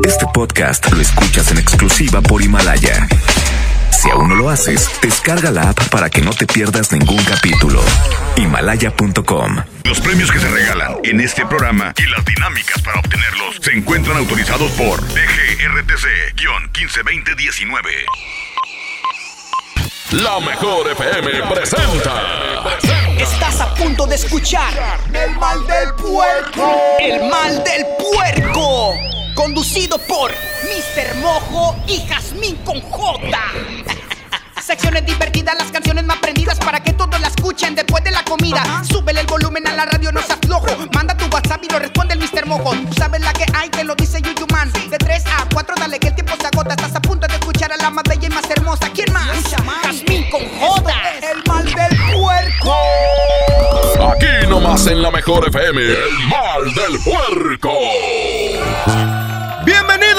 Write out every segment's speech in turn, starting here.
Este podcast lo escuchas en exclusiva por Himalaya. Si aún no lo haces, descarga la app para que no te pierdas ningún capítulo. Himalaya.com. Los premios que se regalan en este programa y las dinámicas para obtenerlos se encuentran autorizados por DGRTC-152019. La mejor FM presenta. Estás a punto de escuchar El mal del puerco. El mal del puerco. Conducido por Mr. Mojo y Jazmín con J. Secciones divertidas, las canciones más prendidas para que todos la escuchen después de la comida. Súbele el volumen a la radio, no se aflojo. Manda tu WhatsApp y lo responde el Mr. Mojo. Tú sabes la que hay, te lo dice Yuyu Man. De 3 a 4, dale que el tiempo se agota. Estás a punto de escuchar a la más bella y más hermosa. ¿Quién más? Jazmín con J. El mal del puerco. Aquí nomás en la mejor FM, el mal del puerco.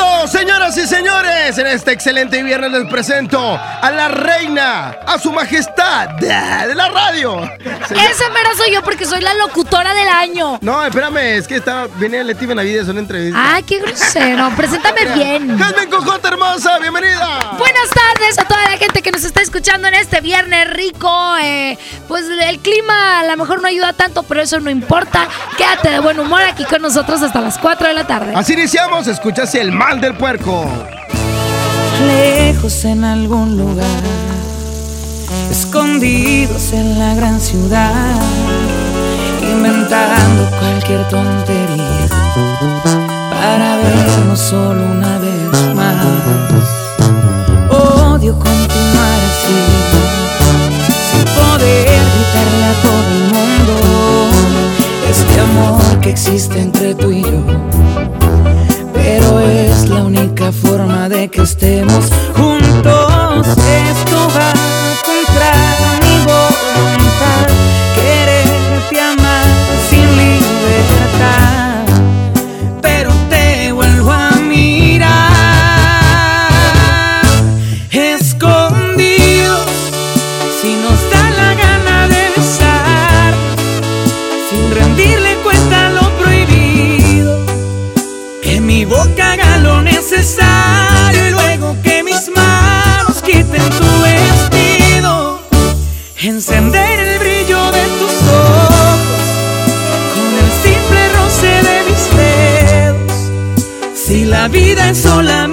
Bienvenidos, señoras y señores. En este excelente viernes les presento a la reina, a su majestad de la radio. Señor- Esa mera soy yo porque soy la locutora del año. No, espérame, es que está, viene Leti Benavides, una entrevista. Ay, qué grosero. Preséntame bien. Jasmine Cojota, hermosa, bienvenida. Buenas tardes a toda la gente que nos está escuchando en este viernes rico. Eh, pues el clima a lo mejor no ayuda tanto, pero eso no importa. Quédate de buen humor aquí con nosotros hasta las 4 de la tarde. Así iniciamos, escuchas el del puerco. lejos en algún lugar, escondidos en la gran ciudad, inventando cualquier tontería para vernos solo una vez más. Odio continuar así, sin poder gritarle a todo el mundo este amor que existe entre tú y yo pero es la única forma de que estemos juntos. Esto va vida es solamente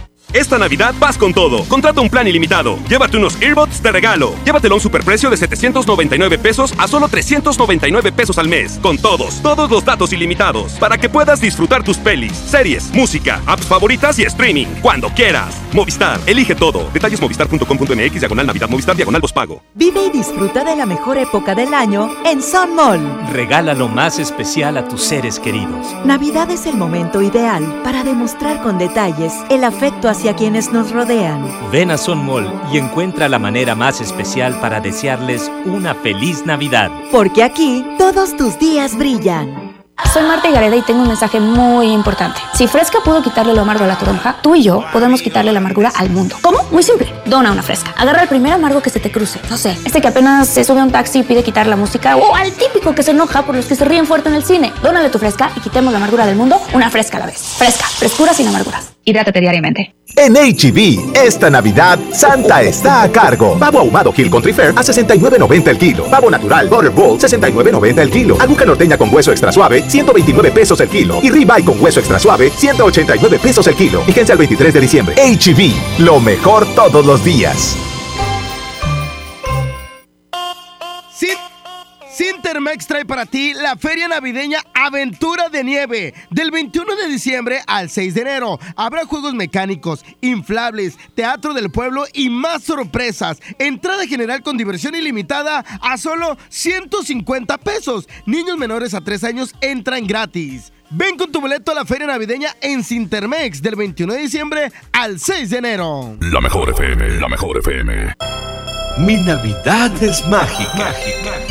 Esta Navidad vas con todo. Contrata un plan ilimitado. Llévate unos earbuds de regalo. Llévatelo a un superprecio de 799 pesos a solo 399 pesos al mes. Con todos, todos los datos ilimitados. Para que puedas disfrutar tus pelis, series, música, apps favoritas y streaming. Cuando quieras. Movistar, elige todo. Detalles movistar.com.mx, diagonal Navidad, Movistar, diagonal pago. Vive y disfruta de la mejor época del año en Sun Mall. Regala lo más especial a tus seres queridos. Navidad es el momento ideal para demostrar con detalles el afecto hacia a quienes nos rodean. Ven a Son Mall y encuentra la manera más especial para desearles una feliz Navidad. Porque aquí todos tus días brillan. Soy Marta Gareda y tengo un mensaje muy importante. Si Fresca pudo quitarle lo amargo a la toronja, tú y yo podemos quitarle la amargura al mundo. ¿Cómo? Muy simple. Dona una Fresca. Agarra el primer amargo que se te cruce. No sé, este que apenas se sube a un taxi y pide quitar la música o al típico que se enoja por los que se ríen fuerte en el cine. Dónale tu Fresca y quitemos la amargura del mundo una Fresca a la vez. Fresca. Frescura sin amarguras. Hidrátate diariamente. En HB, e esta Navidad, Santa está a cargo. Pavo ahumado Hill Country Fair a 69.90 el kilo. Pavo natural Butterball, 69.90 el kilo. Aguja norteña con hueso extra suave, 129 pesos el kilo. Y ribeye con hueso extra suave, 189 pesos el kilo. Fíjense al 23 de diciembre. HB, e lo mejor todos los días. Cintermex trae para ti la feria navideña Aventura de Nieve del 21 de diciembre al 6 de enero. Habrá juegos mecánicos, inflables, teatro del pueblo y más sorpresas. Entrada general con diversión ilimitada a solo 150 pesos. Niños menores a 3 años entran gratis. Ven con tu boleto a la feria navideña en Cintermex del 21 de diciembre al 6 de enero. La mejor FM, la mejor FM. Mi Navidad es mágica. mágica.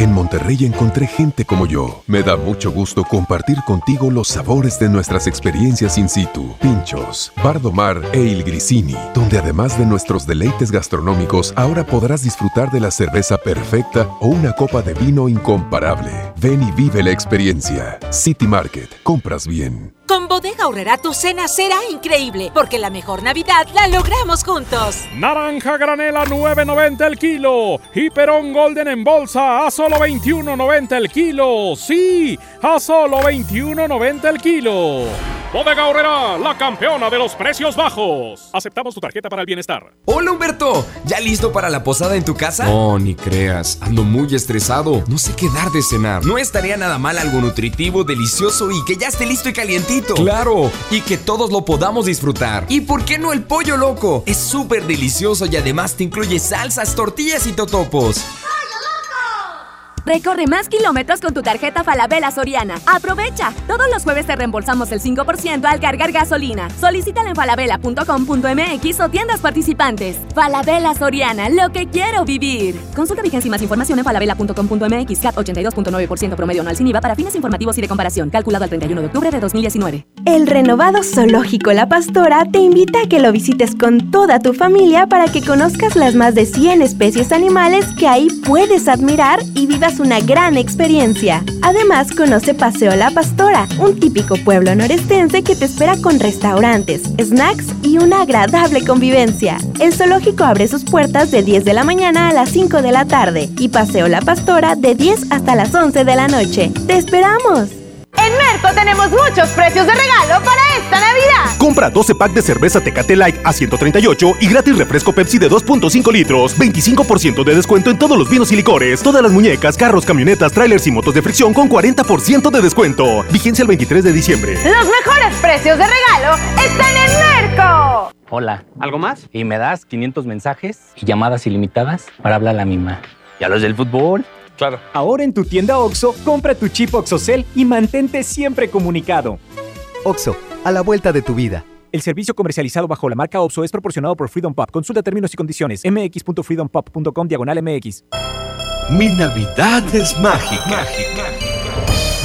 En Monterrey encontré gente como yo. Me da mucho gusto compartir contigo los sabores de nuestras experiencias in situ. Pinchos, Bardomar e Il Grisini, donde además de nuestros deleites gastronómicos, ahora podrás disfrutar de la cerveza perfecta o una copa de vino incomparable. Ven y vive la experiencia. City Market. Compras bien. Con Bodega Horrera tu cena será increíble, porque la mejor Navidad la logramos juntos. Naranja granela 9.90 el kilo y Perón Golden en bolsa a solo 21.90 el kilo. Sí, a solo 21.90 el kilo. Bodega Horrera, la campeona de los precios bajos. Aceptamos tu tarjeta para el bienestar. Hola Humberto, ¿ya listo para la posada en tu casa? No, ni creas, ando muy estresado. No sé qué dar de cenar. No estaría nada mal algo nutritivo, delicioso y que ya esté listo y calientito. Claro, y que todos lo podamos disfrutar. ¿Y por qué no el pollo loco? Es súper delicioso y además te incluye salsas, tortillas y totopos. Recorre más kilómetros con tu tarjeta Falabella Soriana. Aprovecha. Todos los jueves te reembolsamos el 5% al cargar gasolina. Solicítala en falabella.com.mx o tiendas participantes. Falabella Soriana, lo que quiero vivir. Consulta vigencia y más información en falabella.com.mx. CAT 82.9% promedio anual sin IVA para fines informativos y de comparación. Calculado al 31 de octubre de 2019. El renovado Zoológico La Pastora te invita a que lo visites con toda tu familia para que conozcas las más de 100 especies animales que ahí puedes admirar y vivas una gran experiencia. Además, conoce Paseo La Pastora, un típico pueblo norestense que te espera con restaurantes, snacks y una agradable convivencia. El zoológico abre sus puertas de 10 de la mañana a las 5 de la tarde y Paseo La Pastora de 10 hasta las 11 de la noche. ¡Te esperamos! Tenemos muchos precios de regalo para esta Navidad. Compra 12 pack de cerveza Tecate Light a 138 y gratis refresco Pepsi de 2.5 litros. 25% de descuento en todos los vinos y licores. Todas las muñecas, carros, camionetas, trailers y motos de fricción con 40% de descuento. Vigencia el 23 de diciembre. Los mejores precios de regalo están en Merco. Hola. ¿Algo más? Y me das 500 mensajes y llamadas ilimitadas para hablar a la misma. ¿Y a los del fútbol? Claro. Ahora en tu tienda OXO, compra tu chip OXOCEL y mantente siempre comunicado. OXO, a la vuelta de tu vida. El servicio comercializado bajo la marca OXO es proporcionado por Freedom Pop. Consulta términos y condiciones. mx.freedompop.com diagonal mx. Mi Navidad es mágica. mágica.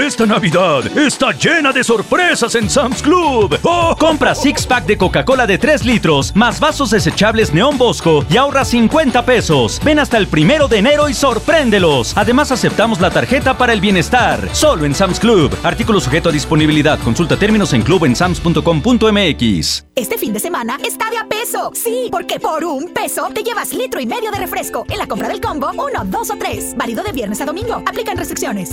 Esta Navidad está llena de sorpresas en Sam's Club. ¡Oh! Compra six pack de Coca-Cola de 3 litros, más vasos desechables Neón Bosco y ahorra 50 pesos. Ven hasta el primero de enero y sorpréndelos. Además, aceptamos la tarjeta para el bienestar. Solo en Sam's Club. Artículo sujeto a disponibilidad. Consulta términos en clubensams.com.mx. Este fin de semana está de a peso. Sí, porque por un peso te llevas litro y medio de refresco. En la compra del combo, uno, dos o tres. Válido de viernes a domingo. Aplican restricciones.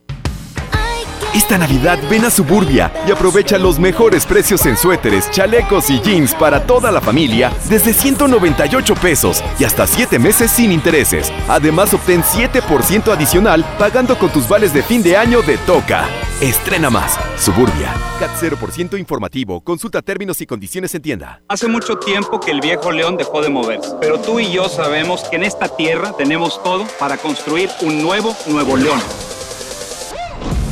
Esta Navidad ven a Suburbia y aprovecha los mejores precios en suéteres, chalecos y jeans para toda la familia desde 198 pesos y hasta 7 meses sin intereses. Además, obtén 7% adicional pagando con tus vales de fin de año de Toca. Estrena más. Suburbia. CAT 0% informativo. Consulta términos y condiciones en tienda. Hace mucho tiempo que el viejo león dejó de moverse, pero tú y yo sabemos que en esta tierra tenemos todo para construir un nuevo Nuevo León.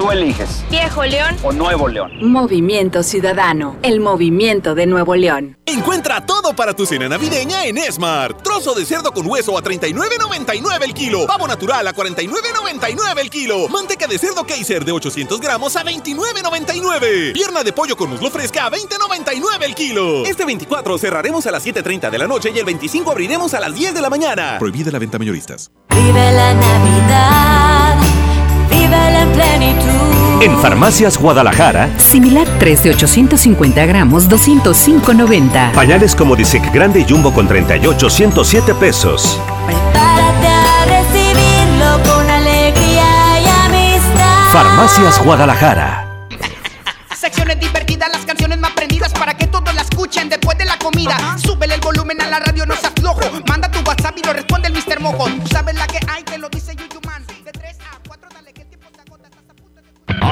Tú eliges. Viejo León o Nuevo León. Movimiento Ciudadano, el movimiento de Nuevo León. Encuentra todo para tu cena navideña en Smart. Trozo de cerdo con hueso a 39.99 el kilo. Pavo natural a 49.99 el kilo. Manteca de cerdo Kaiser de 800 gramos a 29.99. Pierna de pollo con muslo fresca a 20.99 el kilo. Este 24 cerraremos a las 7.30 de la noche y el 25 abriremos a las 10 de la mañana. Prohibida la venta mayoristas. Vive la Navidad. En plenitud. En Farmacias Guadalajara, Similar 3 de 850 gramos, 205.90. pañales como Disec Grande y Jumbo con 38, 107 pesos. Prepárate a recibirlo con alegría y amistad. Farmacias Guadalajara. Secciones divertidas, las canciones más prendidas para que todos la escuchen después de la comida. Súbele el volumen a la radio, no seas flojo. Manda tu WhatsApp y lo responde el Mr. Mojo. Tú sabes la que hay, te lo dice Yuyu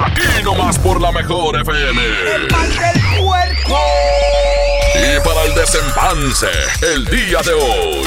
Aquí nomás por la mejor FM. El mal del puerco. Y para el desempanse, el día de hoy.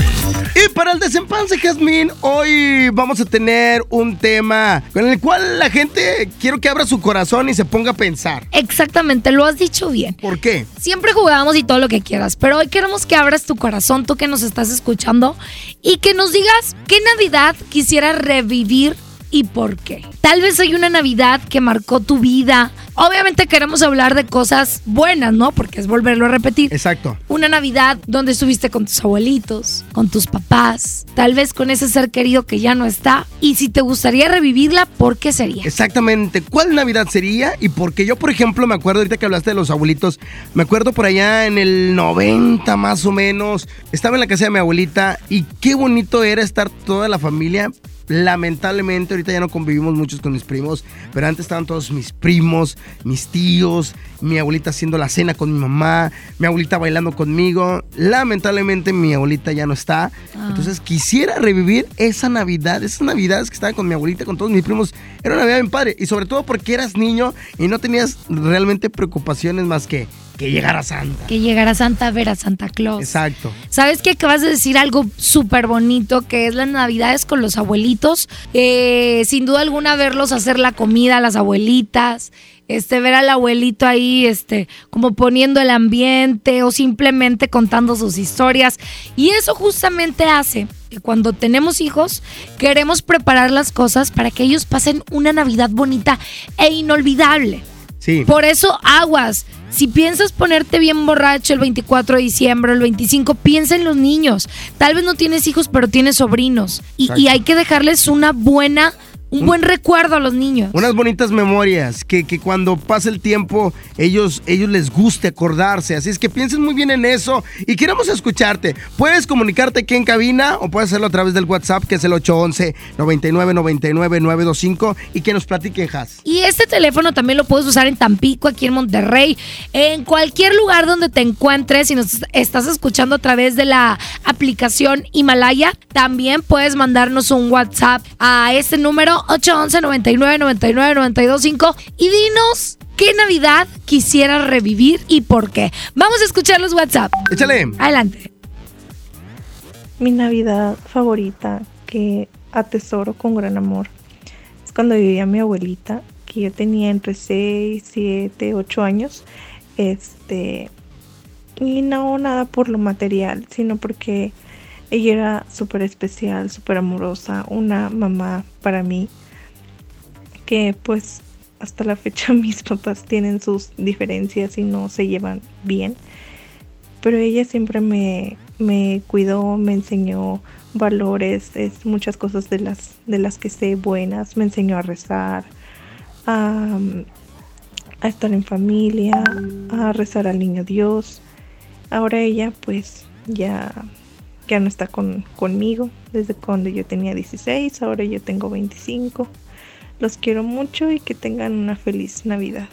Y para el desempanse, Jazmín, hoy vamos a tener un tema con el cual la gente quiero que abra su corazón y se ponga a pensar. Exactamente, lo has dicho bien. ¿Por qué? Siempre jugamos y todo lo que quieras, pero hoy queremos que abras tu corazón, tú que nos estás escuchando, y que nos digas qué Navidad quisieras revivir y por qué. Tal vez hay una Navidad que marcó tu vida. Obviamente queremos hablar de cosas buenas, ¿no? Porque es volverlo a repetir. Exacto. Una Navidad donde estuviste con tus abuelitos, con tus papás, tal vez con ese ser querido que ya no está. Y si te gustaría revivirla, ¿por qué sería? Exactamente. ¿Cuál Navidad sería? Y porque yo, por ejemplo, me acuerdo ahorita que hablaste de los abuelitos, me acuerdo por allá en el 90 más o menos, estaba en la casa de mi abuelita y qué bonito era estar toda la familia lamentablemente ahorita ya no convivimos muchos con mis primos, pero antes estaban todos mis primos, mis tíos, mi abuelita haciendo la cena con mi mamá, mi abuelita bailando conmigo. Lamentablemente mi abuelita ya no está. Ah. Entonces quisiera revivir esa Navidad, esas Navidades que estaba con mi abuelita, con todos mis primos. Era una Navidad bien padre. Y sobre todo porque eras niño y no tenías realmente preocupaciones más que que llegara Santa. Que llegara Santa a ver a Santa Claus. Exacto. ¿Sabes que acabas de decir algo súper bonito que es las navidades con los abuelitos? Eh, sin duda alguna verlos hacer la comida a las abuelitas, este, ver al abuelito ahí, este, como poniendo el ambiente o simplemente contando sus historias. Y eso justamente hace que cuando tenemos hijos, queremos preparar las cosas para que ellos pasen una Navidad bonita e inolvidable. Sí. Por eso aguas. Si piensas ponerte bien borracho el 24 de diciembre el 25, piensa en los niños. Tal vez no tienes hijos, pero tienes sobrinos. Y, y hay que dejarles una buena, un buen recuerdo a los niños. Unas bonitas memorias que, que cuando pase el tiempo ellos, ellos les guste acordarse. Así es que piensen muy bien en eso y queremos escucharte. Puedes comunicarte aquí en cabina o puedes hacerlo a través del WhatsApp que es el 811 99 99 925 y que nos platiquen, Has. Y este teléfono también lo puedes usar en Tampico, aquí en Monterrey, en cualquier lugar donde te encuentres. Si nos estás escuchando a través de la aplicación Himalaya, también puedes mandarnos un WhatsApp a este número 811 99 99 925 y dinos qué Navidad quisieras revivir y por qué. Vamos a escuchar los WhatsApp. Échale. Adelante. Mi Navidad favorita que atesoro con gran amor es cuando vivía mi abuelita, que yo tenía entre 6, 7, 8 años. Este, y no nada por lo material, sino porque ella era súper especial, súper amorosa, una mamá para mí que pues hasta la fecha mis papás tienen sus diferencias y no se llevan bien. Pero ella siempre me, me cuidó, me enseñó valores, es muchas cosas de las, de las que sé buenas, me enseñó a rezar, a, a estar en familia, a rezar al niño Dios. Ahora ella pues ya, ya no está con, conmigo desde cuando yo tenía 16, ahora yo tengo 25. Los quiero mucho y que tengan una feliz Navidad.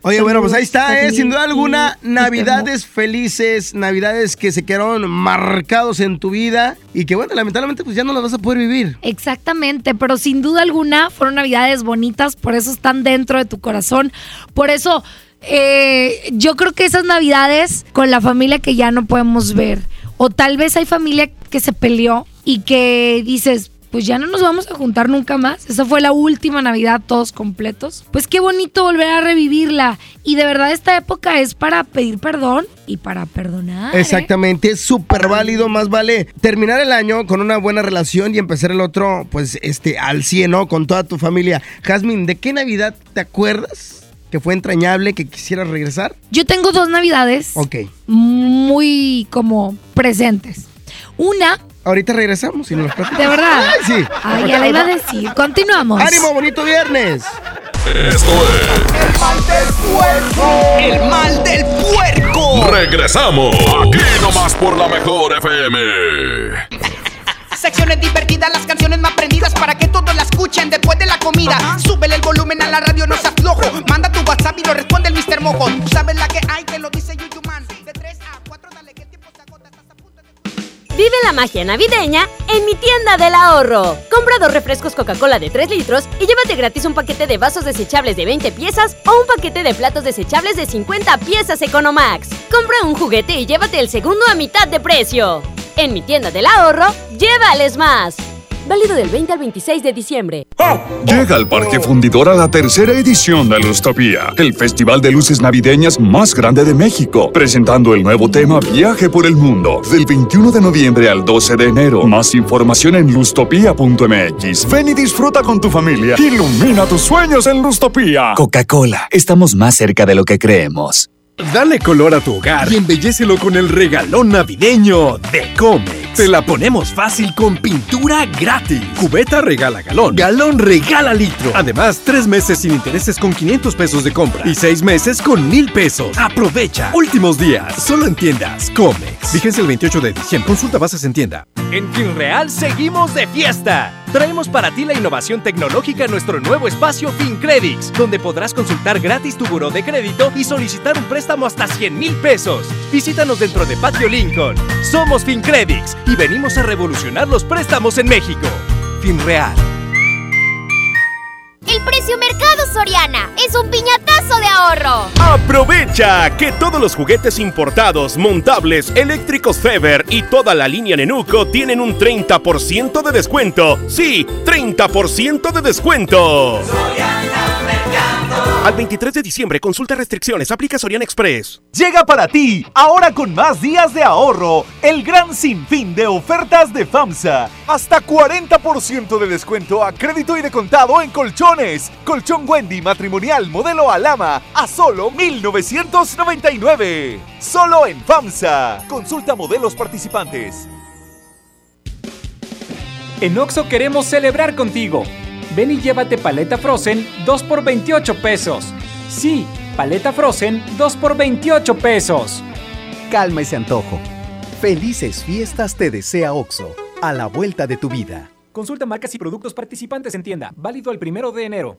Oye, bueno, pues ahí está, ¿eh? Saludos, Sin duda alguna, navidades felices, navidades que se quedaron marcados en tu vida y que, bueno, lamentablemente pues ya no las vas a poder vivir. Exactamente, pero sin duda alguna fueron navidades bonitas, por eso están dentro de tu corazón, por eso eh, yo creo que esas navidades con la familia que ya no podemos ver, o tal vez hay familia que se peleó y que dices, pues ya no nos vamos a juntar nunca más. Esa fue la última Navidad todos completos. Pues qué bonito volver a revivirla. Y de verdad esta época es para pedir perdón y para perdonar. ¿eh? Exactamente, es súper válido, más vale terminar el año con una buena relación y empezar el otro, pues, este, al 100, ¿no? Con toda tu familia. Jazmín, ¿de qué Navidad te acuerdas que fue entrañable, que quisieras regresar? Yo tengo dos Navidades Ok. muy como presentes. Una, Ahorita regresamos y nos platicas. de verdad. Ay, sí. Ay, ya la iba a decir. Continuamos. ¡Ánimo, bonito viernes! Esto El mal del puerco. es. Regresamos. Aquí nomás por la mejor FM. Secciones divertidas, las canciones más prendidas para que todos la escuchen después de la comida. Súbele el volumen a la radio, no se aflojo. Manda tu WhatsApp y lo responde el Mr. Mojo. Tú sabes la que hay, que lo dice Yuyu Man. De 3 a 4, dale que el tiempo se agota. Vive la magia navideña en mi tienda del ahorro. Compra dos refrescos Coca-Cola de 3 litros y llévate gratis un paquete de vasos desechables de 20 piezas o un paquete de platos desechables de 50 piezas Economax. Compra un juguete y llévate el segundo a mitad de precio. En mi tienda del ahorro, llévales más. Válido del 20 al 26 de diciembre. Llega al Parque Fundidor a la tercera edición de Lustopía, el festival de luces navideñas más grande de México, presentando el nuevo tema Viaje por el Mundo, del 21 de noviembre al 12 de enero. Más información en lustopía.mx. Ven y disfruta con tu familia. Ilumina tus sueños en Lustopía. Coca-Cola, estamos más cerca de lo que creemos. Dale color a tu hogar y embellécelo con el regalón navideño de Comex. Te la ponemos fácil con pintura gratis. Cubeta regala galón. Galón regala litro. Además, tres meses sin intereses con 500 pesos de compra y seis meses con mil pesos. Aprovecha. Últimos días. Solo en tiendas Comex. Fíjense el 28 de diciembre. Consulta bases en tienda. En FinReal seguimos de fiesta. Traemos para ti la innovación tecnológica en nuestro nuevo espacio FinCredits, donde podrás consultar gratis tu buró de crédito y solicitar un préstamo hasta 100 mil pesos. Visítanos dentro de Patio Lincoln. Somos FinCredits y venimos a revolucionar los préstamos en México. FinReal. El precio mercado Soriana es un piñatazo de ahorro. Aprovecha que todos los juguetes importados, montables, eléctricos Feber y toda la línea Nenuco tienen un 30% de descuento. Sí, 30% de descuento. Al 23 de diciembre, consulta restricciones, aplica Soriana Express. Llega para ti, ahora con más días de ahorro, el gran sinfín de ofertas de FAMSA. Hasta 40% de descuento a crédito y de contado en colchones. Colchón Wendy matrimonial modelo Alama a solo 1999. Solo en FAMSA. Consulta modelos participantes. En Oxo queremos celebrar contigo. Ven y llévate paleta Frozen 2 por 28 pesos. Sí, paleta Frozen 2 por 28 pesos. Calma ese antojo. Felices fiestas te desea Oxo, a la vuelta de tu vida. Consulta marcas y productos participantes en tienda. Válido el primero de enero.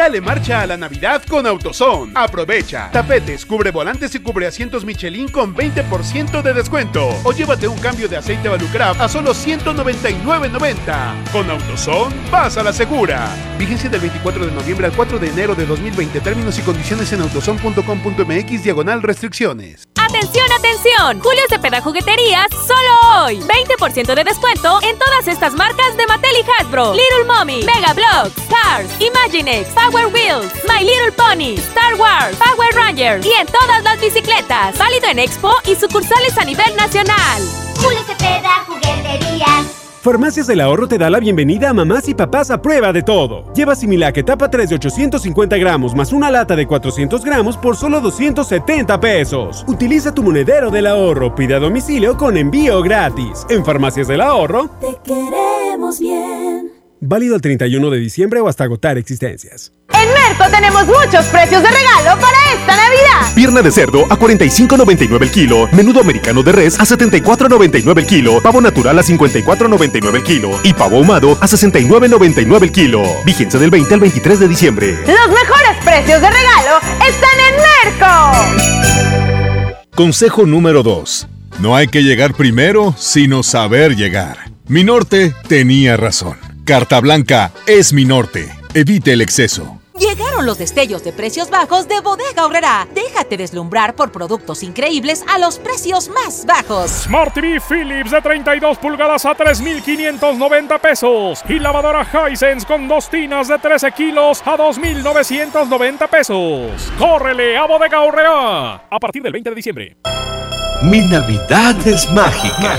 Dale marcha a la Navidad con AutoZone. Aprovecha. Tapetes, cubre volantes y cubre asientos Michelin con 20% de descuento. O llévate un cambio de aceite Valucraft a solo 199.90. Con AutoZone, vas a la segura. Vigencia del 24 de noviembre al 4 de enero de 2020. Términos y condiciones en autozone.com.mx diagonal restricciones. ¡Atención, atención! Julio Cepeda Jugueterías, solo hoy. 20% de descuento en todas estas marcas de Mattel y Hasbro. Little Mommy, Mega Bloks, Cars, Imaginext, Power Wheels, My Little Pony, Star Wars, Power Rangers y en todas las bicicletas. Válido en Expo y sucursales a nivel nacional. Julio Cepeda Jugueterías. Farmacias del Ahorro te da la bienvenida a mamás y papás a prueba de todo. Lleva Similac etapa 3 de 850 gramos más una lata de 400 gramos por solo 270 pesos. Utiliza tu monedero del ahorro, pide a domicilio con envío gratis. En Farmacias del Ahorro, Te queremos bien. Válido el 31 de diciembre o hasta agotar existencias. En Merco tenemos muchos precios de regalo para esta Navidad. Pierna de cerdo a 45.99 el kilo, menudo americano de res a 74.99 el kilo, pavo natural a 54.99 el kilo y pavo ahumado a 69.99 el kilo. Vigencia del 20 al 23 de diciembre. Los mejores precios de regalo están en Merco. Consejo número 2. No hay que llegar primero, sino saber llegar. Mi norte tenía razón. Carta Blanca es mi norte. Evite el exceso. Llegaron los destellos de precios bajos de Bodega Horrera. Déjate deslumbrar por productos increíbles a los precios más bajos. Smart TV Philips de 32 pulgadas a 3,590 pesos. Y lavadora Hisense con dos tinas de 13 kilos a 2,990 pesos. ¡Córrele a Bodega Horrera! A partir del 20 de diciembre. Mi Navidad es mágica.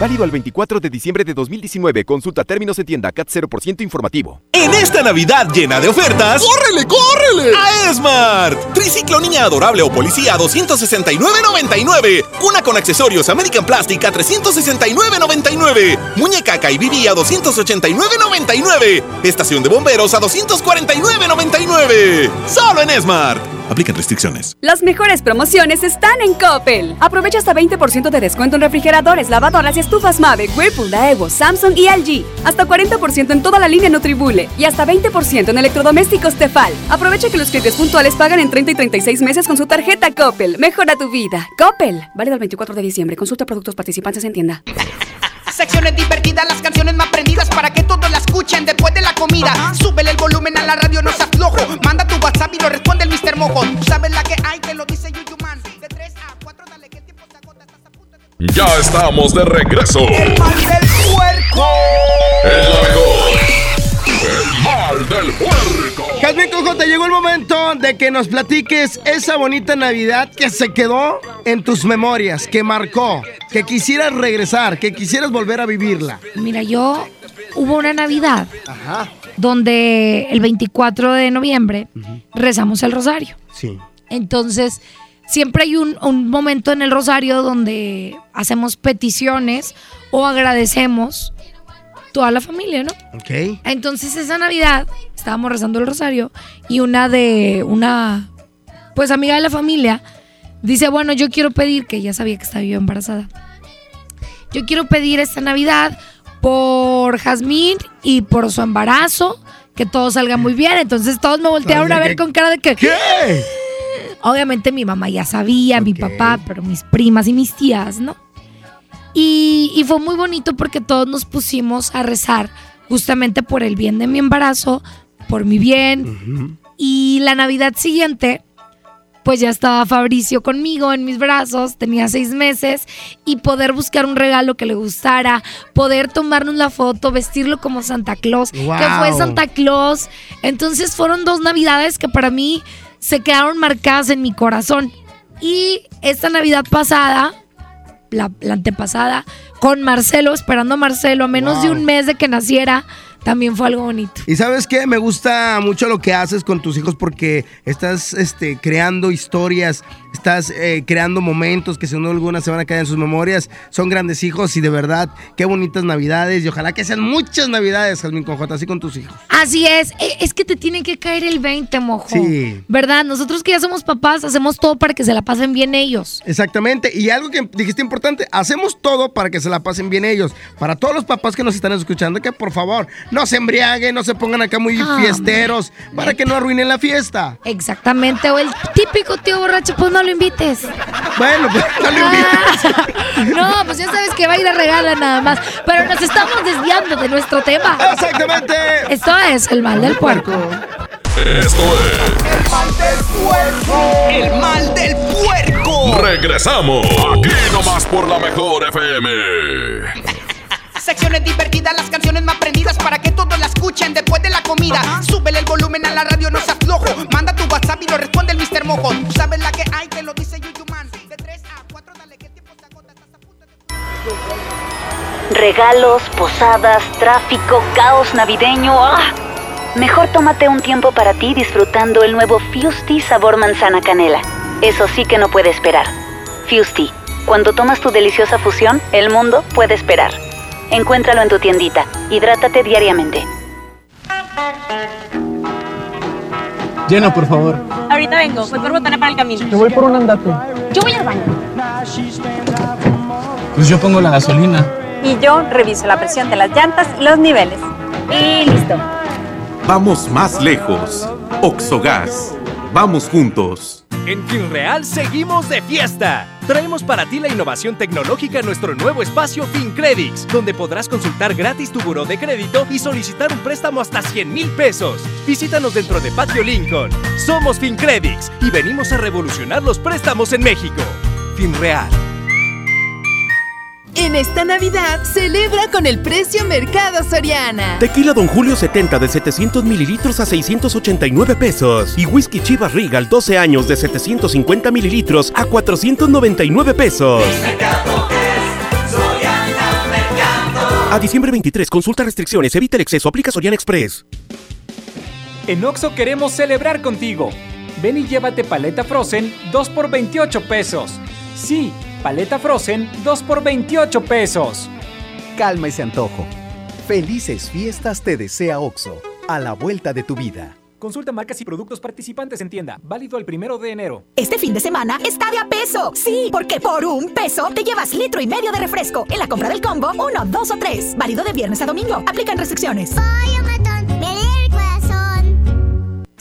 Válido al 24 de diciembre de 2019. Consulta términos en tienda CAT 0% informativo. En esta Navidad llena de ofertas, ¡córrele, córrele! A Esmart. Triciclo niña adorable o policía a 269.99. Cuna con accesorios American Plastic a 369.99. Muñeca Kaibibi a 289.99. Estación de bomberos a 249.99. Solo en Esmart. Aplican restricciones. Las mejores promociones están en Coppel. Aprovecha hasta 20% de descuento en refrigeradores, lavadoras y estufas Mave, Whirlpool, Daewoo, Samsung y LG. Hasta 40% en toda la línea Nutribule y hasta 20% en electrodomésticos Tefal. Aprovecha que los clientes puntuales pagan en 30 y 36 meses con su tarjeta Coppel. Mejora tu vida. Coppel. Válido el 24 de diciembre. Consulta productos participantes en tienda. Secciones divertidas, las canciones más prendidas para que todos la escuchen después de la comida. Súbele el volumen a la radio, no se aflojo. Manda tu WhatsApp y lo responde el Mr. Mojo. Tú sabes la que hay, te lo dice Yuyuman. Ya estamos de regreso. El mal del puerco. El mejor. El mal del puerco. Jazmín Cojo, te llegó el momento de que nos platiques esa bonita Navidad que se quedó en tus memorias, que marcó, que quisieras regresar, que quisieras volver a vivirla. Mira, yo hubo una Navidad Ajá. donde el 24 de noviembre rezamos el rosario. Sí. Entonces, siempre hay un, un momento en el rosario donde hacemos peticiones o agradecemos toda la familia, ¿no? Ok. Entonces esa Navidad estábamos rezando el rosario y una de una pues amiga de la familia dice, bueno, yo quiero pedir, que ya sabía que estaba yo embarazada, yo quiero pedir esta Navidad por Jazmín y por su embarazo, que todo salga muy bien. Entonces todos me voltearon a ver con cara de que... ¿Qué? Obviamente mi mamá ya sabía, mi papá, pero mis primas y mis tías, ¿no? Y, y fue muy bonito porque todos nos pusimos a rezar justamente por el bien de mi embarazo, por mi bien. Y la Navidad siguiente, pues ya estaba Fabricio conmigo en mis brazos, tenía seis meses, y poder buscar un regalo que le gustara, poder tomarnos la foto, vestirlo como Santa Claus, que fue Wow. Santa Claus. Entonces fueron dos Navidades que para mí se quedaron marcadas en mi corazón. Y esta Navidad pasada, la, la antepasada, con Marcelo, esperando a Marcelo a menos de un mes de que naciera, también fue algo bonito. Y sabes qué, me gusta mucho lo que haces con tus hijos porque estás este, creando historias, estás eh, creando momentos que sin duda alguna se van a quedar en sus memorias. Son grandes hijos y de verdad, qué bonitas navidades y ojalá que sean muchas navidades, Jazmín Conjota, así con tus hijos. Así es, e- es que te tiene que caer el 20, mojo. Sí. ¿Verdad? Nosotros que ya somos papás, hacemos todo para que se la pasen bien ellos. Exactamente, y algo que dijiste importante, hacemos todo para que se la pasen bien ellos. Para todos los papás que nos están escuchando, que por favor no se embriaguen, no se pongan acá muy Ah, fiesteros, para que no arruinen la fiesta. Exactamente, o el típico tío borracho, pues no lo invites. Bueno, pues no lo invites. No, pues ya sabes que va a ir a regala nada más. Pero nos estamos desviando de nuestro tema. Exactamente. Esto es el mal del puerco. Esto es. mal del puerco. El mal del puerco. Regresamos. Aquí nomás por la mejor FM. Secciones divertidas, las canciones más prendidas para que todos la escuchen después de la comida. Súbele el volumen a la radio, no se aflojo. Manda tu WhatsApp y lo responde el Mr. Mojo. Tú sabes la que hay, te lo dice Yuyuman. De 3 a 4, dale que tiempo se agota. Regalos, posadas, tráfico, caos navideño. ¡Ah! Mejor tómate un tiempo para ti disfrutando el nuevo Fusti sabor manzana canela. Eso sí que no puede esperar. Fusti, cuando tomas tu deliciosa fusión, el mundo puede esperar. Encuéntralo en tu tiendita. Hidrátate diariamente. Llena, por favor. Ahorita vengo, voy por botana para el camino. Yo voy por un andate. Yo voy al baño. Pues yo pongo la gasolina. y yo reviso la presión de las llantas y los niveles. Y listo. Vamos más lejos. Oxogas. Vamos juntos. En FinReal seguimos de fiesta. Traemos para ti la innovación tecnológica en nuestro nuevo espacio FinCredits, donde podrás consultar gratis tu buró de crédito y solicitar un préstamo hasta 100 mil pesos. Visítanos dentro de Patio Lincoln. Somos FinCredits y venimos a revolucionar los préstamos en México. FinReal. En esta Navidad, celebra con el precio Mercado Soriana. Tequila Don Julio 70 de 700 mililitros a 689 pesos. Y whisky Chivas Regal 12 años de 750 mililitros a 499 pesos. A diciembre 23, consulta restricciones, evita el exceso, aplica Soriana Express. En Oxo queremos celebrar contigo. Ven y llévate paleta Frozen 2 por 28 pesos. Sí, paleta Frozen 2 por 28 pesos. Calma ese antojo. Felices fiestas te desea OXO, a la vuelta de tu vida. Consulta marcas y productos participantes en tienda. Válido el primero de enero. Este fin de semana está de a peso. Sí, porque por un peso te llevas litro y medio de refresco. En la compra del combo, uno, dos o tres. Válido de viernes a domingo. Aplican restricciones.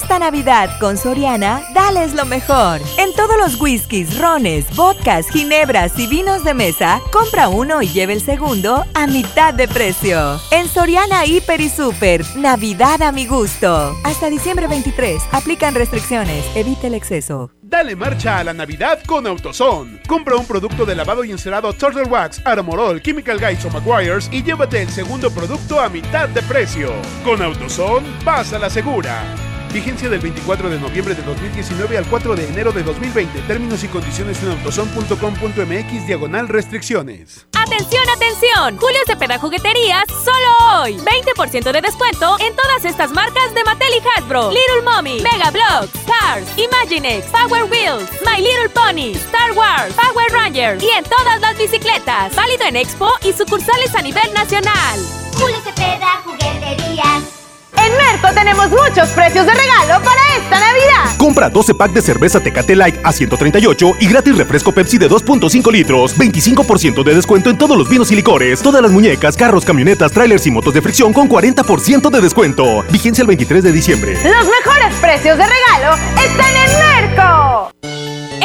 Esta Navidad con Soriana, dales lo mejor. En todos los whiskies, rones, vodkas, ginebras y vinos de mesa, compra uno y lleve el segundo a mitad de precio. En Soriana Hiper y Super, Navidad a mi gusto. Hasta diciembre 23, aplican restricciones, evita el exceso. Dale marcha a la Navidad con AutoZone. Compra un producto de lavado y encerado Turtle Wax, Armorol, Chemical Guys o McGuire's y llévate el segundo producto a mitad de precio. Con AutoZone, vas a la segura. Vigencia del 24 de noviembre de 2019 al 4 de enero de 2020. Términos y condiciones en autoson.com.mx diagonal restricciones. ¡Atención, atención! Julio Cepeda Jugueterías solo hoy. 20% de descuento en todas estas marcas de Mattel y Hasbro. Little Mommy, Mega Bloks, Cars, Imaginext, Power Wheels, My Little Pony, Star Wars, Power Rangers y en todas las bicicletas. Válido en Expo y sucursales a nivel nacional. Julio Cepeda, jugueterías. En Merco tenemos muchos precios de regalo para esta Navidad. Compra 12 pack de cerveza Tecate Light a 138 y gratis refresco Pepsi de 2.5 litros. 25% de descuento en todos los vinos y licores. Todas las muñecas, carros, camionetas, trailers y motos de fricción con 40% de descuento. Vigencia el 23 de diciembre. Los mejores precios de regalo están en Merco.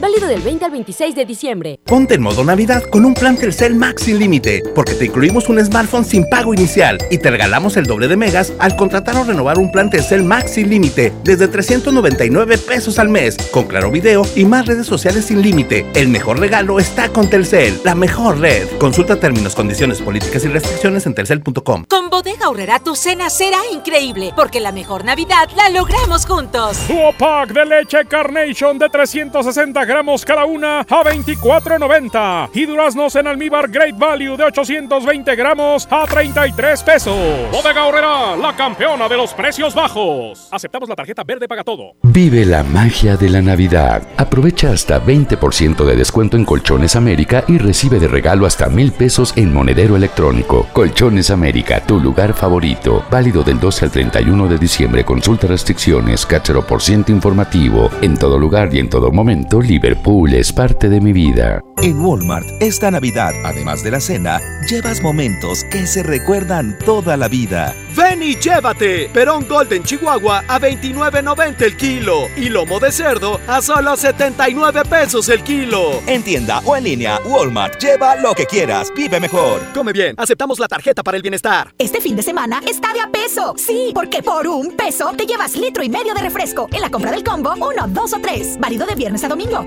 Válido del 20 al 26 de diciembre. Ponte en modo Navidad con un plan Telcel Max sin límite, porque te incluimos un smartphone sin pago inicial y te regalamos el doble de megas al contratar o renovar un plan Telcel Max sin límite desde 399 pesos al mes, con claro video y más redes sociales sin límite. El mejor regalo está con Telcel, la mejor red. Consulta términos, condiciones, políticas y restricciones en telcel.com. Con Bodega Aurrera tu cena será increíble, porque la mejor Navidad la logramos juntos. Duo pack de leche Carnation de 360 gramos cada una a 24.90 y duraznos en almíbar Great Value de 820 gramos a 33 pesos. Bodega Horrera, la campeona de los precios bajos. Aceptamos la tarjeta verde paga todo. Vive la magia de la Navidad. Aprovecha hasta 20% de descuento en Colchones América y recibe de regalo hasta mil pesos en monedero electrónico. Colchones América, tu lugar favorito. Válido del 12 al 31 de diciembre. Consulta restricciones, cachero por ciento informativo. En todo lugar y en todo momento, Liverpool es parte de mi vida. En Walmart, esta Navidad, además de la cena, llevas momentos que se recuerdan toda la vida. Ven y llévate Perón Golden Chihuahua a 29.90 el kilo y lomo de cerdo a solo 79 pesos el kilo. En tienda o en línea, Walmart, lleva lo que quieras, vive mejor. Come bien, aceptamos la tarjeta para el bienestar. Este fin de semana está de a peso. Sí, porque por un peso te llevas litro y medio de refresco. En la compra del combo, uno, dos o tres. Válido de viernes a domingo.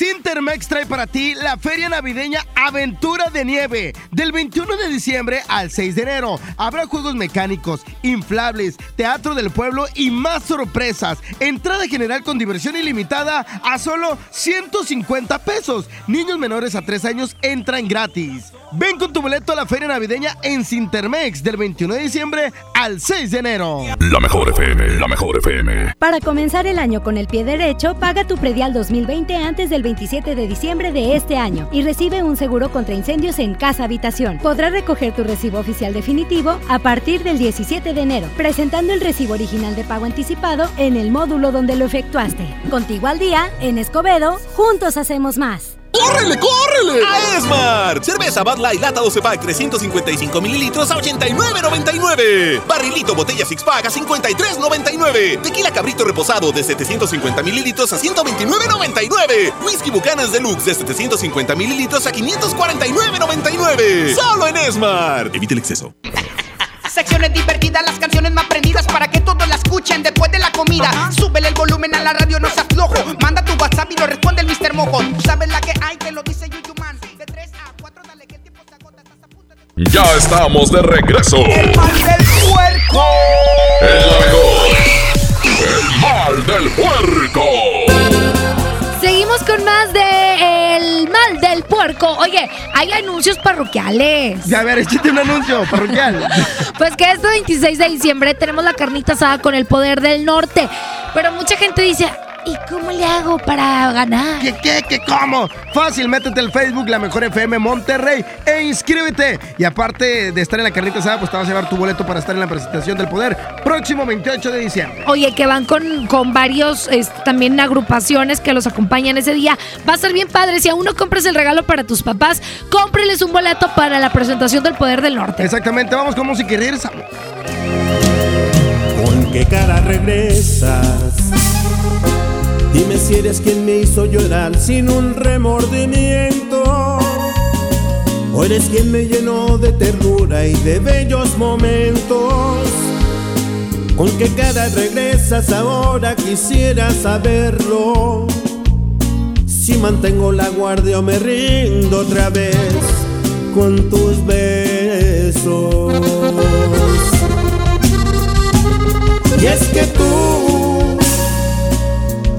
Cintermex trae para ti la feria navideña Aventura de Nieve. Del 21 de diciembre al 6 de enero habrá juegos mecánicos, inflables, teatro del pueblo y más sorpresas. Entrada general con diversión ilimitada a solo 150 pesos. Niños menores a 3 años entran gratis. Ven con tu boleto a la feria navideña en Cintermex del 21 de diciembre al 6 de enero. La mejor FM, la mejor FM. Para comenzar el año con el pie derecho, paga tu predial 2020 antes del 27 de diciembre de este año y recibe un seguro contra incendios en casa habitación. Podrás recoger tu recibo oficial definitivo a partir del 17 de enero, presentando el recibo original de pago anticipado en el módulo donde lo efectuaste. Contigo al día, en Escobedo, juntos hacemos más. ¡Córrele, córrele! A Esmar. Cerveza Bud Light Lata 12 Pack 355 mililitros a 89.99. Barrilito Botella Six Pack a 53.99. Tequila Cabrito Reposado de 750 mililitros a 129.99. Whisky Bucanas Deluxe de 750 mililitros a 549.99. Solo en Esmar. Evite el exceso. Secciones divertidas, las canciones más prendidas para que todos la escuchen después de la comida. Súbele el volumen a la radio, no se aflojo. Manda tu WhatsApp y lo responde el Mr. Mojo. Tú sabes la que hay, te lo dice Yuyuman. De 3 a 4, dale que el tiempo se agota. Estás a punto de... Ya estamos de regreso. ¡El mal del puerco! El. El mal del puerco. Seguimos con más de El Mal del Puerco. Oye, hay anuncios parroquiales. Ya, a ver, échate un anuncio parroquial. Pues que este 26 de diciembre tenemos la carnita asada con el poder del norte. Pero mucha gente dice, ¿y cómo le hago para ganar? ¿Qué, qué, qué, cómo? Fácil, métete al Facebook La Mejor FM Monterrey e inscríbete. Y aparte de estar en la carnita asada, pues te vas a llevar tu boleto para estar en la presentación del poder próximo 28 de diciembre. Oye, que van con, con varios este, también agrupaciones que los acompañan ese día. Va a ser bien padre. Si aún no compras el regalo para tus papás, cómpreles un boleto para la presentación del Poder del Norte. Exactamente, vamos con música y regresamos. ¿Con qué cara regresas? Dime si eres quien me hizo llorar sin un remordimiento. O eres quien me llenó de ternura y de bellos momentos. ¿Con qué cara regresas ahora? Quisiera saberlo. Si mantengo la guardia o me rindo otra vez con tus besos. Y es que tú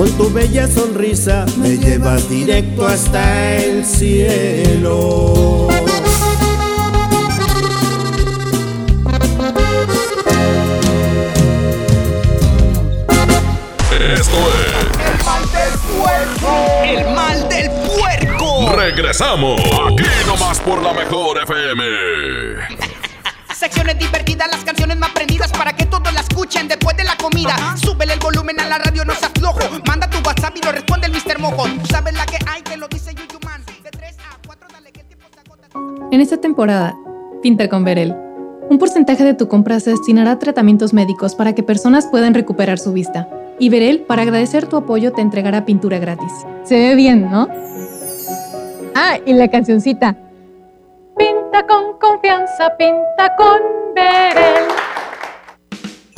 con tu bella sonrisa, me llevas directo hasta el cielo. Esto es. El mal del puerco. Regresamos. Aquí nomás por la mejor FM. Secciones divertidas, las canciones más prendidas para que todos la escuchen después comida. Súbele el volumen a la radio, no seas flojo. Manda tu WhatsApp y lo responde el Mr. Mojo. Tú sabes la que hay, te lo dice Yuyu Man. De 3 a 4, dale que el tiempo se agota. En esta temporada, pinta con Verel. Un porcentaje de tu compra se destinará a tratamientos médicos para que personas puedan recuperar su vista. Y Verel, para agradecer tu apoyo, te entregará pintura gratis. Se ve bien, ¿no? Ah, y la cancioncita. Pinta con confianza, pinta con Verel.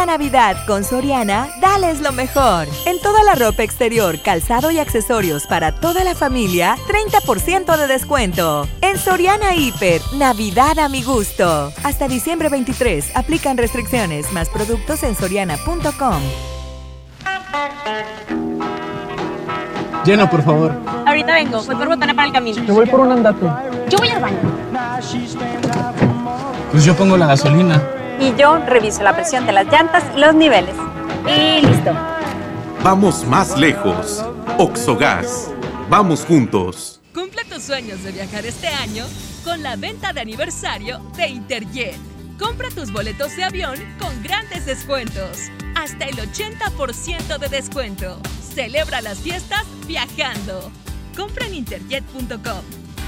Esta Navidad con Soriana, dales lo mejor. En toda la ropa exterior, calzado y accesorios para toda la familia, 30% de descuento. En Soriana Hiper, Navidad a mi gusto. Hasta diciembre 23, aplican restricciones, más productos en soriana.com. Llena, por favor. Ahorita vengo, voy por botana para el camino. Yo voy por un andate. Yo voy al baño. Pues yo pongo la gasolina. Y yo reviso la presión de las llantas y los niveles. Y listo. Vamos más lejos. Oxogas. Vamos juntos. Cumple tus sueños de viajar este año con la venta de aniversario de Interjet. Compra tus boletos de avión con grandes descuentos. Hasta el 80% de descuento. Celebra las fiestas viajando. Compra en interjet.com.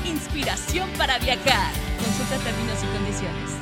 Inspiración para viajar. Consulta términos y condiciones.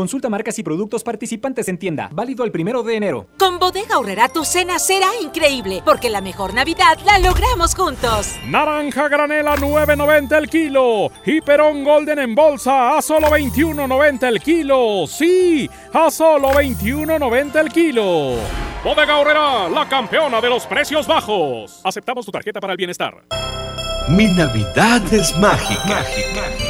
Consulta marcas y productos participantes en tienda. Válido el primero de enero. Con Bodega Aurrera tu cena será increíble, porque la mejor Navidad la logramos juntos. Naranja granela 9.90 el kilo. Y Perón Golden en bolsa a solo 21.90 el kilo. Sí, a solo 21.90 el kilo. Bodega Aurrera, la campeona de los precios bajos. Aceptamos tu tarjeta para el bienestar. Mi Navidad es mágica. mágica.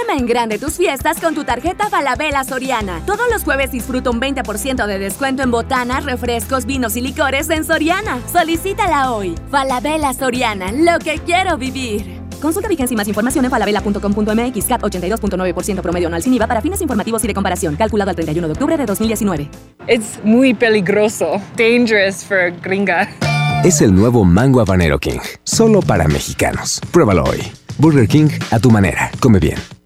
Arma en grande tus fiestas con tu tarjeta Falabella Soriana. Todos los jueves disfruta un 20% de descuento en botanas, refrescos, vinos y licores en Soriana. Solicítala hoy. Falabella Soriana, lo que quiero vivir. Consulta vigencia y más información en falabella.com.mx CAT 82.9% promedio anual sin IVA para fines informativos y de comparación. Calculado al 31 de octubre de 2019. Es muy peligroso. Dangerous for gringa. Es el nuevo Mango Habanero King. Solo para mexicanos. Pruébalo hoy. Burger King a tu manera. Come bien.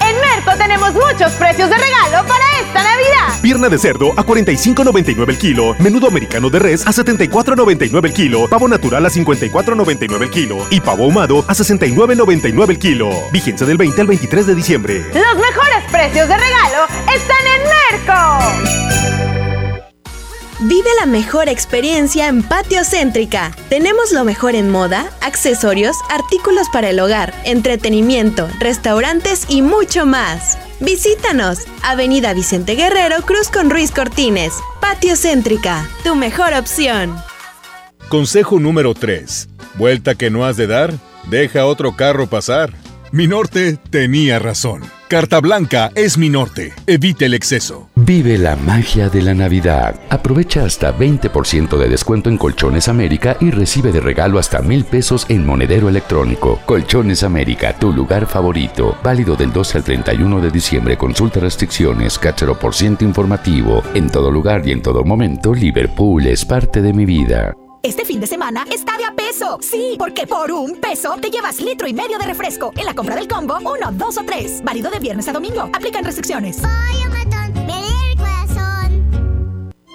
En Merco tenemos muchos precios de regalo para esta Navidad. Pierna de cerdo a 45.99 el kilo, menudo americano de res a 74.99 el kilo, pavo natural a 54.99 el kilo y pavo ahumado a 69.99 el kilo. Vigencia del 20 al 23 de diciembre. Los mejores precios de regalo están en Merco. Vive la mejor experiencia en Patio Céntrica. Tenemos lo mejor en moda, accesorios, artículos para el hogar, entretenimiento, restaurantes y mucho más. Visítanos, Avenida Vicente Guerrero, Cruz con Ruiz Cortines. Patio Céntrica, tu mejor opción. Consejo número 3. Vuelta que no has de dar, deja otro carro pasar. Mi norte tenía razón. Carta Blanca es mi norte. Evite el exceso. Vive la magia de la Navidad. Aprovecha hasta 20% de descuento en Colchones América y recibe de regalo hasta mil pesos en monedero electrónico. Colchones América, tu lugar favorito. Válido del 12 al 31 de diciembre. Consulta restricciones, cachero por ciento informativo. En todo lugar y en todo momento, Liverpool es parte de mi vida. Este fin de semana está de a peso. Sí, porque por un peso te llevas litro y medio de refresco. En la compra del combo, uno, dos o tres. Válido de viernes a domingo. Aplican restricciones.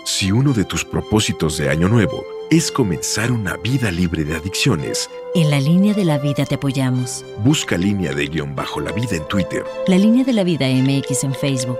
Si uno de tus propósitos de año nuevo es comenzar una vida libre de adicciones, en la línea de la vida te apoyamos. Busca línea de guion bajo la vida en Twitter. La línea de la vida MX en Facebook.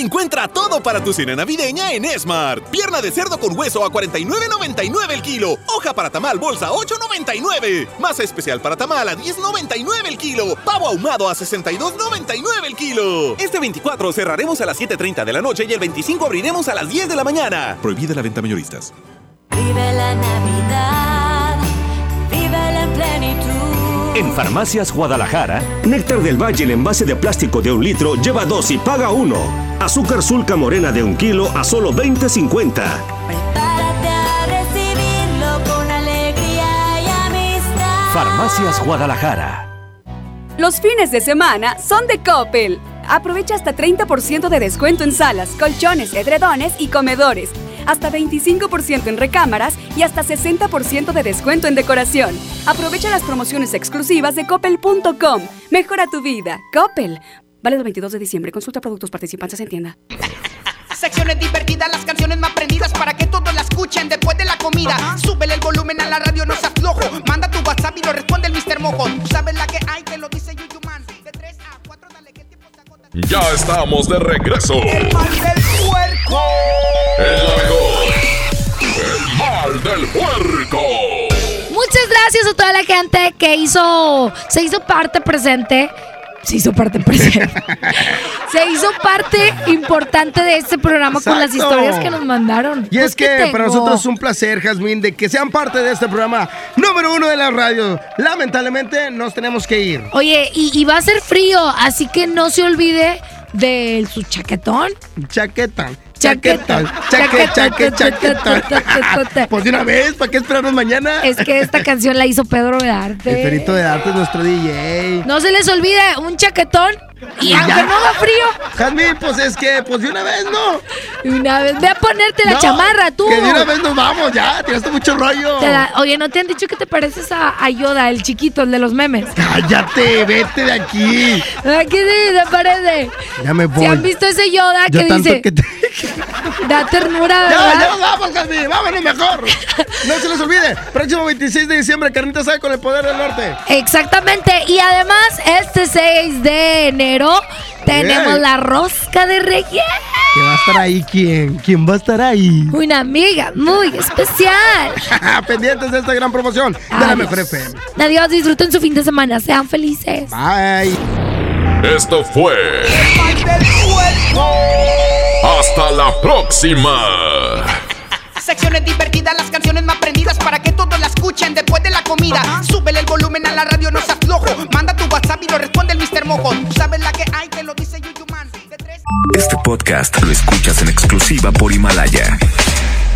Encuentra todo para tu cena navideña en Smart. Pierna de cerdo con hueso a 49.99 el kilo. Hoja para tamal bolsa 8.99. Masa especial para tamal a 10.99 el kilo. Pavo ahumado a 62.99 el kilo. Este 24 cerraremos a las 7.30 de la noche y el 25 abriremos a las 10 de la mañana. Prohibida la venta mayoristas. Vive la Navidad. Vive la plenitud. En Farmacias Guadalajara, Néctar del Valle en envase de plástico de un litro lleva dos y paga uno. Azúcar sulca morena de un kilo a solo 20.50. Prepárate a recibirlo con alegría y amistad. Farmacias Guadalajara. Los fines de semana son de Coppel. Aprovecha hasta 30% de descuento en salas, colchones, edredones y comedores. Hasta 25% en recámaras y hasta 60% de descuento en decoración. Aprovecha las promociones exclusivas de coppel.com. Mejora tu vida. Coppel. Vale el 22 de diciembre. Consulta productos participantes en tienda. Secciones divertidas, las canciones más prendidas para que todos la escuchen después de la comida. Súbele el volumen a la radio, no seas flojo. Manda tu WhatsApp y lo responde el Mr. Mojo. Tú sabes la que hay, te lo dice Yuyuman. Ya estamos de regreso. El mal del puerco. El mejor. El mal del puerco. Muchas gracias a toda la gente que hizo, se hizo parte presente. Se hizo parte presente. se hizo parte importante de este programa con las historias que nos mandaron. Y Pues, es que ¿qué para nosotros es un placer, Jazmín, de que sean parte de este programa número uno de la radio. Lamentablemente nos tenemos que ir. Oye, y, y va a ser frío, así que no se olvide de su chaquetón. Chaquetón. Chaquetón. Chaquetón. Chaquetón. Chaquetón. Chaquetón. Pues de una vez, ¿para qué esperarnos mañana? Es que esta canción la hizo Pedro de Arte. El perito de arte es nuestro DJ. No se les olvide un chaquetón y Y aunque ya. no haga frío, Jazmín, pues es que, pues de una vez, ¿no? de una vez ve a ponerte la No, chamarra tú. Que de una vez nos vamos, ya. Tiraste mucho rollo. La- oye, ¿no te han dicho que te pareces a, a Yoda, el chiquito, el de los memes? Cállate, vete de aquí. ¿A qué sí, te parece? Ya me voy. ¿Si han visto ese Yoda Yo que tanto dice, que te- Da ternura, Ya, ¿verdad? ya nos vamos, Jasmine. Vámonos mejor. No se les olvide. Próximo 26 de diciembre, Carnita sabe con el poder del norte. Exactamente. Y además, este 6 de enero tenemos Bien. la rosca de Reyes. ¿Quién va a estar ahí? ¿Quién? ¿Quién va a estar ahí? Una amiga muy especial. Pendientes de esta gran promoción de la Adiós. Mejor FM. Adiós, disfruten su fin de semana. Sean felices. Bye. Esto fue. Hasta la próxima. Secciones divertidas, las canciones más prendidas para que todos la escuchen después de la comida. Súbele el volumen a la radio, no se aflojo. Manda tu WhatsApp y lo responde el Mr. Mojo. Tú sabes la que hay, te lo dice Yuyuman. Este podcast lo escuchas en exclusiva por Himalaya.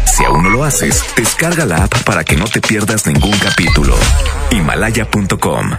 Si aún no lo haces, descarga la app para que no te pierdas ningún capítulo. Himalaya.com